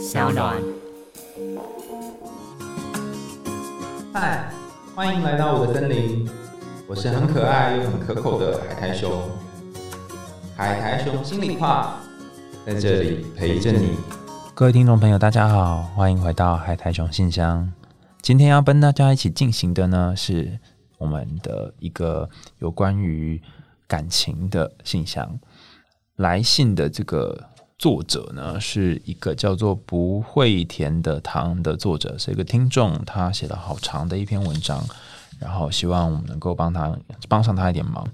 小暖。嗨，欢迎来到我的森林，我是很可爱又很可口的海苔熊。海苔熊心里话，在这里陪着你。各位听众朋友，大家好，欢迎回到海苔熊信箱。今天要跟大家一起进行的呢，是我们的一个有关于感情的信箱。来信的这个作者呢，是一个叫做不会甜的糖的作者，是一个听众，他写了好长的一篇文章，然后希望我们能够帮他帮上他一点忙。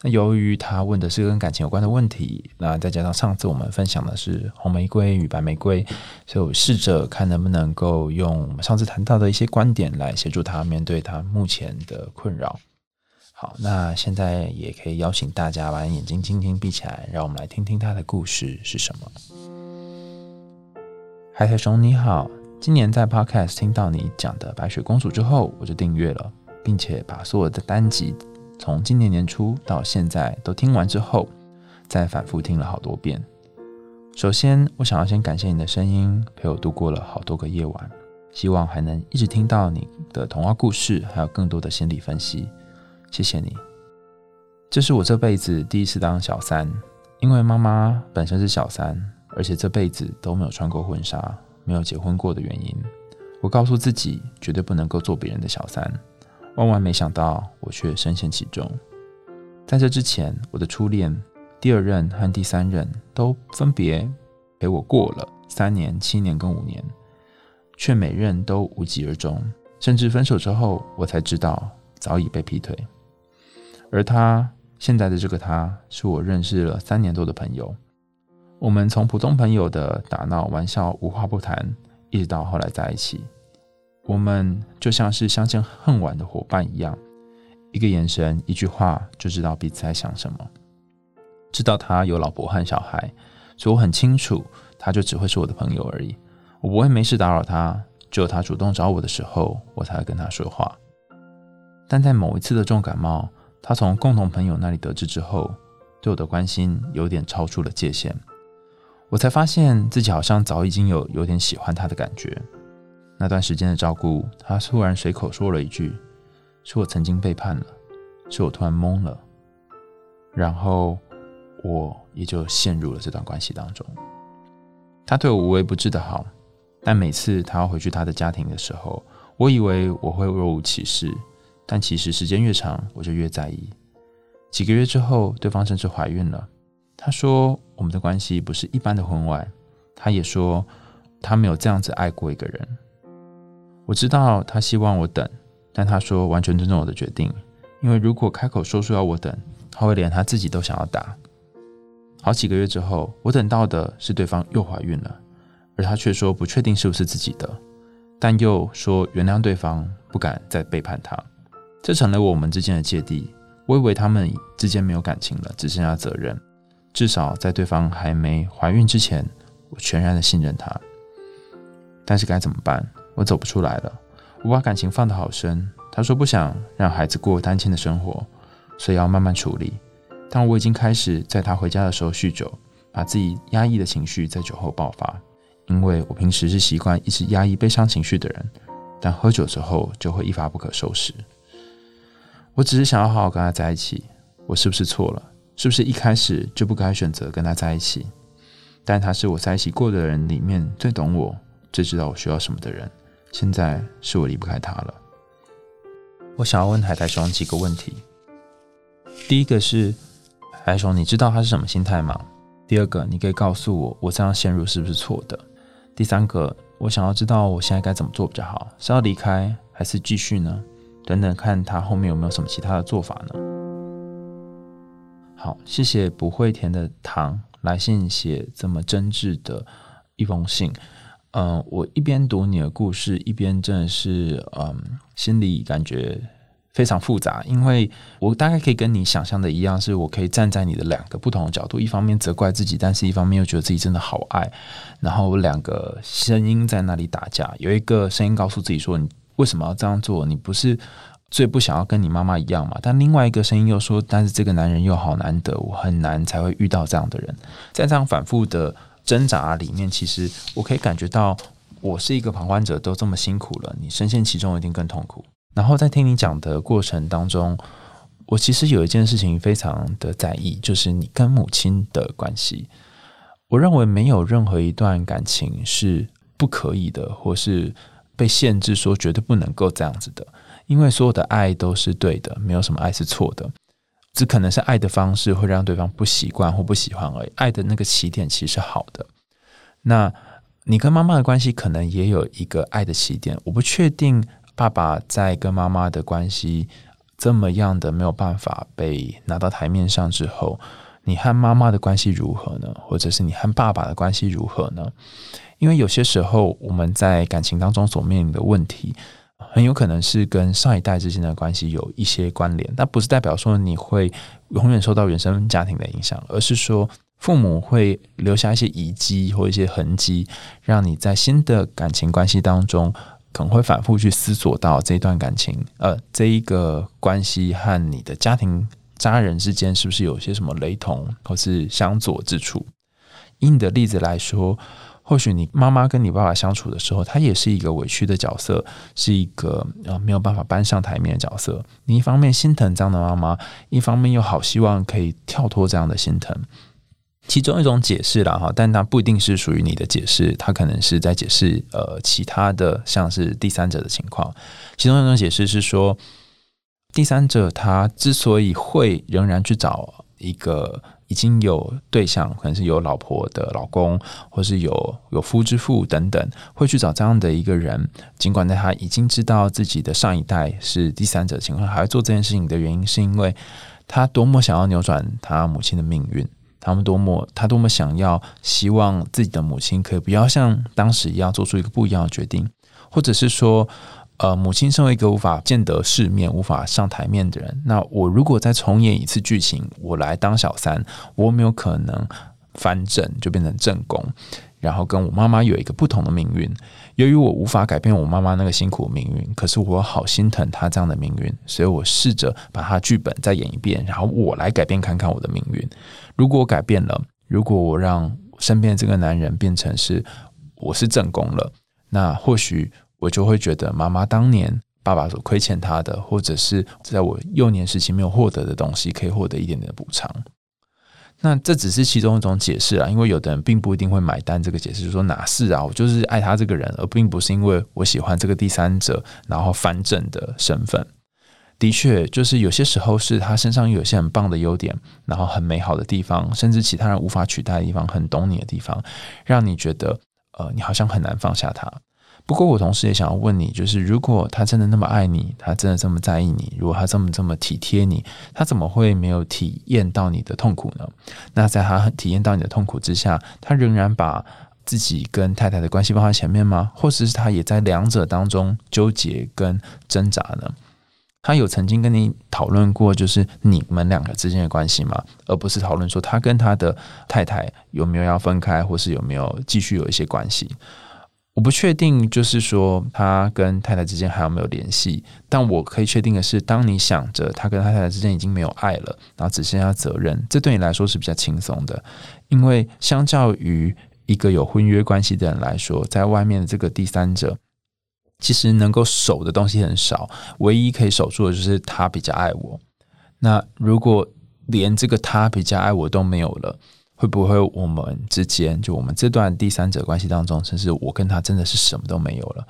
那由于他问的是跟感情有关的问题，那再加上上次我们分享的是红玫瑰与白玫瑰，所以我试着看能不能够用我们上次谈到的一些观点来协助他面对他目前的困扰。好，那现在也可以邀请大家把眼睛轻轻闭起来，让我们来听听他的故事是什么。海苔熊你好，今年在 Podcast 听到你讲的白雪公主之后，我就订阅了，并且把所有的单集。从今年年初到现在都听完之后，再反复听了好多遍。首先，我想要先感谢你的声音，陪我度过了好多个夜晚。希望还能一直听到你的童话故事，还有更多的心理分析。谢谢你。这是我这辈子第一次当小三，因为妈妈本身是小三，而且这辈子都没有穿过婚纱，没有结婚过的原因，我告诉自己绝对不能够做别人的小三。万万没想到，我却深陷其中。在这之前，我的初恋、第二任和第三任都分别陪我过了三年、七年跟五年，却每任都无疾而终。甚至分手之后，我才知道早已被劈腿。而他现在的这个他，是我认识了三年多的朋友。我们从普通朋友的打闹、玩笑、无话不谈，一直到后来在一起。我们就像是相见恨晚的伙伴一样，一个眼神、一句话就知道彼此在想什么。知道他有老婆和小孩，所以我很清楚，他就只会是我的朋友而已。我不会没事打扰他，只有他主动找我的时候，我才会跟他说话。但在某一次的重感冒，他从共同朋友那里得知之后，对我的关心有点超出了界限，我才发现自己好像早已经有有点喜欢他的感觉。那段时间的照顾，他突然随口说了一句：“是我曾经背叛了，是我突然懵了。”然后我也就陷入了这段关系当中。他对我无微不至的好，但每次他要回去他的家庭的时候，我以为我会若无其事，但其实时间越长，我就越在意。几个月之后，对方甚至怀孕了。他说我们的关系不是一般的婚外，他也说他没有这样子爱过一个人。我知道他希望我等，但他说完全尊重我的决定，因为如果开口说出要我等，他会连他自己都想要打。好几个月之后，我等到的是对方又怀孕了，而他却说不确定是不是自己的，但又说原谅对方，不敢再背叛他。这成了我们之间的芥蒂。我以为他们之间没有感情了，只剩下责任。至少在对方还没怀孕之前，我全然的信任他。但是该怎么办？我走不出来了，我把感情放得好深。他说不想让孩子过单亲的生活，所以要慢慢处理。但我已经开始在他回家的时候酗酒，把自己压抑的情绪在酒后爆发。因为我平时是习惯一直压抑悲伤情绪的人，但喝酒之后就会一发不可收拾。我只是想要好好跟他在一起，我是不是错了？是不是一开始就不该选择跟他在一起？但他是我在一起过的人里面最懂我、最知道我需要什么的人。现在是我离不开他了。我想要问海苔熊几个问题。第一个是，海苔熊，你知道他是什么心态吗？第二个，你可以告诉我，我这样陷入是不是错的？第三个，我想要知道我现在该怎么做比较好，是要离开还是继续呢？等等，看他后面有没有什么其他的做法呢？好，谢谢不会甜的糖来信写这么真挚的一封信。嗯，我一边读你的故事，一边真的是嗯，心里感觉非常复杂，因为我大概可以跟你想象的一样，是我可以站在你的两个不同的角度，一方面责怪自己，但是一方面又觉得自己真的好爱，然后两个声音在那里打架，有一个声音告诉自己说：“你为什么要这样做？你不是最不想要跟你妈妈一样嘛？”但另外一个声音又说：“但是这个男人又好难得，我很难才会遇到这样的人。”在这样反复的。挣扎里面，其实我可以感觉到，我是一个旁观者，都这么辛苦了，你深陷其中一定更痛苦。然后在听你讲的过程当中，我其实有一件事情非常的在意，就是你跟母亲的关系。我认为没有任何一段感情是不可以的，或是被限制说绝对不能够这样子的，因为所有的爱都是对的，没有什么爱是错的。只可能是爱的方式会让对方不习惯或不喜欢而已。爱的那个起点其实是好的。那你跟妈妈的关系可能也有一个爱的起点。我不确定爸爸在跟妈妈的关系这么样的没有办法被拿到台面上之后，你和妈妈的关系如何呢？或者是你和爸爸的关系如何呢？因为有些时候我们在感情当中所面临的问题。很有可能是跟上一代之间的关系有一些关联，但不是代表说你会永远受到原生家庭的影响，而是说父母会留下一些遗迹或一些痕迹，让你在新的感情关系当中可能会反复去思索到这一段感情，呃，这一个关系和你的家庭家人之间是不是有些什么雷同或是相左之处？以你的例子来说。或许你妈妈跟你爸爸相处的时候，他也是一个委屈的角色，是一个呃没有办法搬上台面的角色。你一方面心疼这样的妈妈，一方面又好希望可以跳脱这样的心疼。其中一种解释了哈，但它不一定是属于你的解释，它可能是在解释呃其他的，像是第三者的情况。其中一种解释是说，第三者他之所以会仍然去找一个。已经有对象，可能是有老婆的老公，或是有有夫之妇等等，会去找这样的一个人。尽管在他已经知道自己的上一代是第三者情况，还要做这件事情的原因，是因为他多么想要扭转他母亲的命运，他们多么他多么想要希望自己的母亲可以不要像当时一样做出一个不一样的决定，或者是说。呃，母亲身为一个无法见得世面、无法上台面的人，那我如果再重演一次剧情，我来当小三，我没有可能翻正就变成正宫，然后跟我妈妈有一个不同的命运？由于我无法改变我妈妈那个辛苦的命运，可是我好心疼她这样的命运，所以我试着把她剧本再演一遍，然后我来改变看看我的命运。如果我改变了，如果我让身边这个男人变成是我是正宫了，那或许。我就会觉得妈妈当年爸爸所亏欠他的，或者是在我幼年时期没有获得的东西，可以获得一点点的补偿。那这只是其中一种解释啊，因为有的人并不一定会买单这个解释，就说哪是啊，我就是爱他这个人，而并不是因为我喜欢这个第三者，然后反正的身份。的确，就是有些时候是他身上有些很棒的优点，然后很美好的地方，甚至其他人无法取代的地方，很懂你的地方，让你觉得呃，你好像很难放下他。不过，我同时也想要问你，就是如果他真的那么爱你，他真的这么在意你，如果他这么这么体贴你，他怎么会没有体验到你的痛苦呢？那在他体验到你的痛苦之下，他仍然把自己跟太太的关系放在前面吗？或者是他也在两者当中纠结跟挣扎呢？他有曾经跟你讨论过，就是你们两个之间的关系吗？而不是讨论说他跟他的太太有没有要分开，或是有没有继续有一些关系？我不确定，就是说他跟太太之间还有没有联系，但我可以确定的是，当你想着他跟他太太之间已经没有爱了，然后只剩下责任，这对你来说是比较轻松的，因为相较于一个有婚约关系的人来说，在外面的这个第三者，其实能够守的东西很少，唯一可以守住的就是他比较爱我。那如果连这个他比较爱我都没有了。会不会我们之间，就我们这段第三者关系当中，甚至我跟他真的是什么都没有了，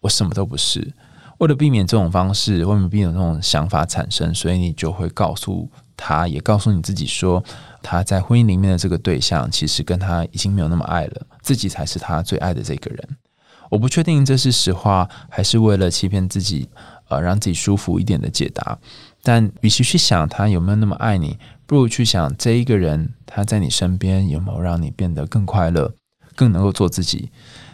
我什么都不是。为了避免这种方式，为了避免这种想法产生，所以你就会告诉他，也告诉你自己说，他在婚姻里面的这个对象，其实跟他已经没有那么爱了，自己才是他最爱的这个人。我不确定这是实话，还是为了欺骗自己，呃，让自己舒服一点的解答。但与其去想他有没有那么爱你。不如去想这一个人，他在你身边有没有让你变得更快乐，更能够做自己？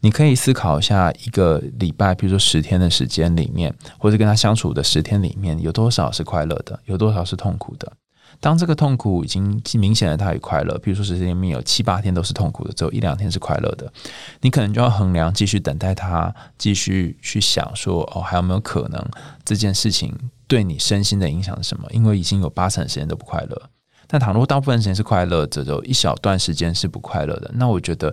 你可以思考一下，一个礼拜，比如说十天的时间里面，或者跟他相处的十天里面，有多少是快乐的，有多少是痛苦的？当这个痛苦已经明显的大于快乐，比如说十天里面有七八天都是痛苦的，只有一两天是快乐的，你可能就要衡量，继续等待他，继续去想说，哦，还有没有可能这件事情对你身心的影响是什么？因为已经有八成时间都不快乐。但倘若大部分时间是快乐，只有一小段时间是不快乐的，那我觉得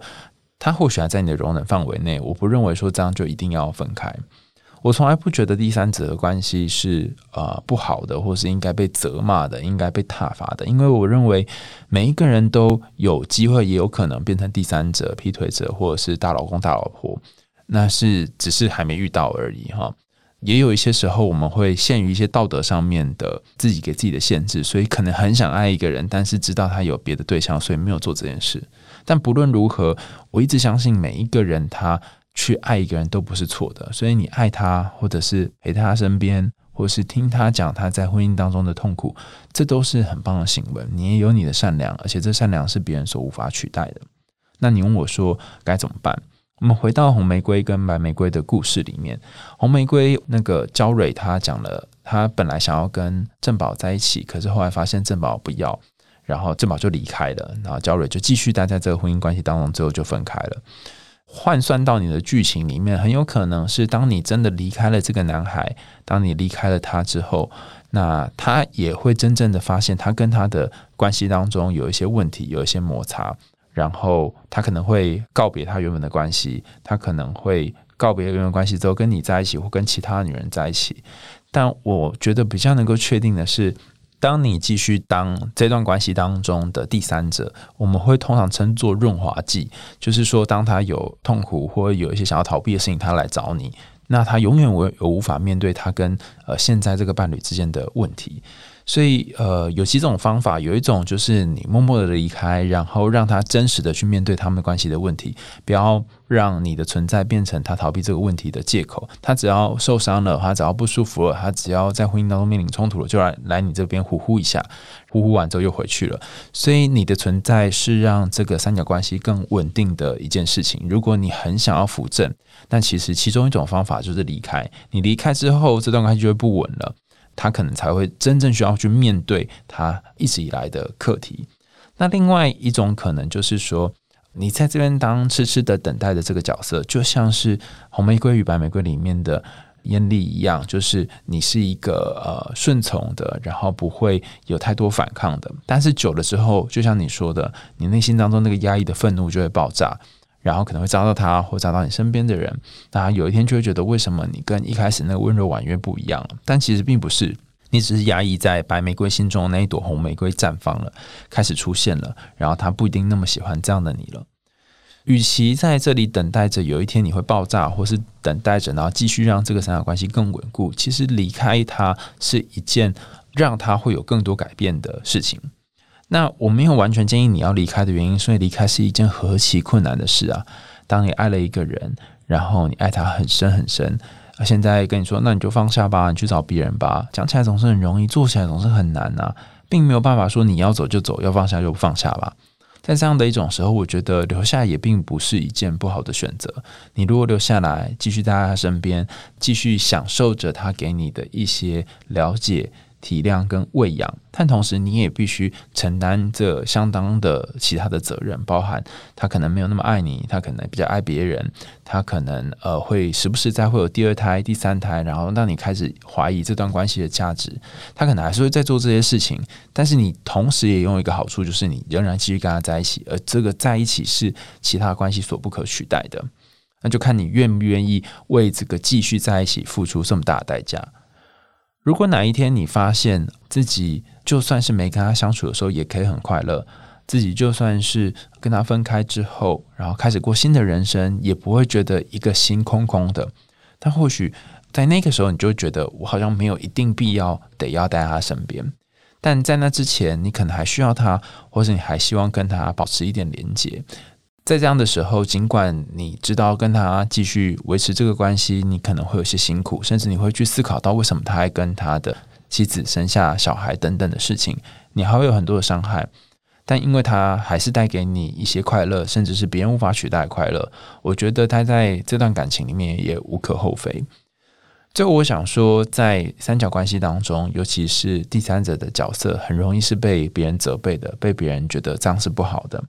他或许还在你的容忍范围内。我不认为说这样就一定要分开。我从来不觉得第三者的关系是呃不好的，或是应该被责骂的，应该被挞伐的。因为我认为每一个人都有机会，也有可能变成第三者、劈腿者，或者是大老公、大老婆。那是只是还没遇到而已哈。也有一些时候，我们会限于一些道德上面的自己给自己的限制，所以可能很想爱一个人，但是知道他有别的对象，所以没有做这件事。但不论如何，我一直相信每一个人他。去爱一个人都不是错的，所以你爱他，或者是陪在他身边，或是听他讲他在婚姻当中的痛苦，这都是很棒的行为。你也有你的善良，而且这善良是别人所无法取代的。那你问我说该怎么办？我们回到红玫瑰跟白玫瑰的故事里面，红玫瑰那个焦蕊，他讲了，他本来想要跟郑宝在一起，可是后来发现郑宝不要，然后郑宝就离开了，然后焦蕊就继续待在这个婚姻关系当中，最后就分开了。换算到你的剧情里面，很有可能是当你真的离开了这个男孩，当你离开了他之后，那他也会真正的发现，他跟他的关系当中有一些问题，有一些摩擦，然后他可能会告别他原本的关系，他可能会告别原本关系之后跟你在一起，或跟其他女人在一起。但我觉得比较能够确定的是。当你继续当这段关系当中的第三者，我们会通常称作润滑剂，就是说，当他有痛苦或有一些想要逃避的事情，他来找你，那他永远无无法面对他跟呃现在这个伴侣之间的问题。所以，呃，有几种方法，有一种就是你默默的离开，然后让他真实的去面对他们关系的问题，不要让你的存在变成他逃避这个问题的借口。他只要受伤了，他只要不舒服了，他只要在婚姻当中面临冲突了，就来来你这边呼呼一下，呼呼完之后又回去了。所以，你的存在是让这个三角关系更稳定的一件事情。如果你很想要扶正，那其实其中一种方法就是离开。你离开之后，这段关系就会不稳了。他可能才会真正需要去面对他一直以来的课题。那另外一种可能就是说，你在这边当痴痴的等待的这个角色，就像是红玫瑰与白玫瑰里面的艳丽一样，就是你是一个呃顺从的，然后不会有太多反抗的。但是久了之后，就像你说的，你内心当中那个压抑的愤怒就会爆炸。然后可能会遭到他，或遭到你身边的人，那有一天就会觉得，为什么你跟一开始那个温柔婉约不一样了？但其实并不是，你只是压抑在白玫瑰心中那一朵红玫瑰绽放了，开始出现了，然后他不一定那么喜欢这样的你了。与其在这里等待着有一天你会爆炸，或是等待着然后继续让这个三角关系更稳固，其实离开他是一件让他会有更多改变的事情。那我没有完全建议你要离开的原因，所以离开是一件何其困难的事啊！当你爱了一个人，然后你爱他很深很深，现在跟你说，那你就放下吧，你去找别人吧。讲起来总是很容易，做起来总是很难啊，并没有办法说你要走就走，要放下就放下吧。在这样的一种时候，我觉得留下也并不是一件不好的选择。你如果留下来，继续在他身边，继续享受着他给你的一些了解。体谅跟喂养，但同时你也必须承担着相当的其他的责任，包含他可能没有那么爱你，他可能比较爱别人，他可能呃会时不时在会有第二胎、第三胎，然后让你开始怀疑这段关系的价值。他可能还是会在做这些事情，但是你同时也拥有一个好处，就是你仍然继续跟他在一起，而这个在一起是其他关系所不可取代的。那就看你愿不愿意为这个继续在一起付出这么大的代价。如果哪一天你发现自己就算是没跟他相处的时候，也可以很快乐；自己就算是跟他分开之后，然后开始过新的人生，也不会觉得一个心空空的。但或许在那个时候，你就觉得我好像没有一定必要得要待在他身边。但在那之前，你可能还需要他，或者你还希望跟他保持一点连接。在这样的时候，尽管你知道跟他继续维持这个关系，你可能会有些辛苦，甚至你会去思考到为什么他还跟他的妻子生下小孩等等的事情，你还会有很多的伤害。但因为他还是带给你一些快乐，甚至是别人无法取代的快乐，我觉得他在这段感情里面也无可厚非。最后，我想说，在三角关系当中，尤其是第三者的角色，很容易是被别人责备的，被别人觉得这样是不好的。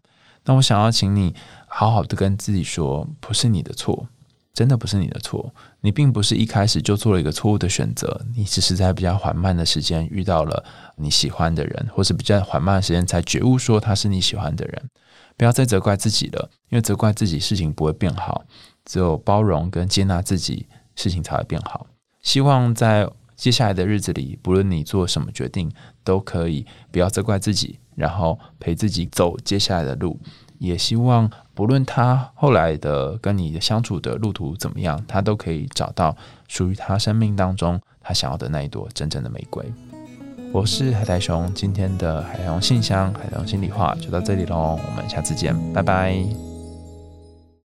那我想要请你好好的跟自己说，不是你的错，真的不是你的错，你并不是一开始就做了一个错误的选择，你只是在比较缓慢的时间遇到了你喜欢的人，或是比较缓慢的时间才觉悟说他是你喜欢的人。不要再责怪自己了，因为责怪自己事情不会变好，只有包容跟接纳自己，事情才会变好。希望在接下来的日子里，不论你做什么决定，都可以不要责怪自己，然后陪自己走接下来的路。也希望不论他后来的跟你的相处的路途怎么样，他都可以找到属于他生命当中他想要的那一朵真正的玫瑰。我是海苔熊，今天的海洋信箱、海洋心里话就到这里喽，我们下次见，拜拜。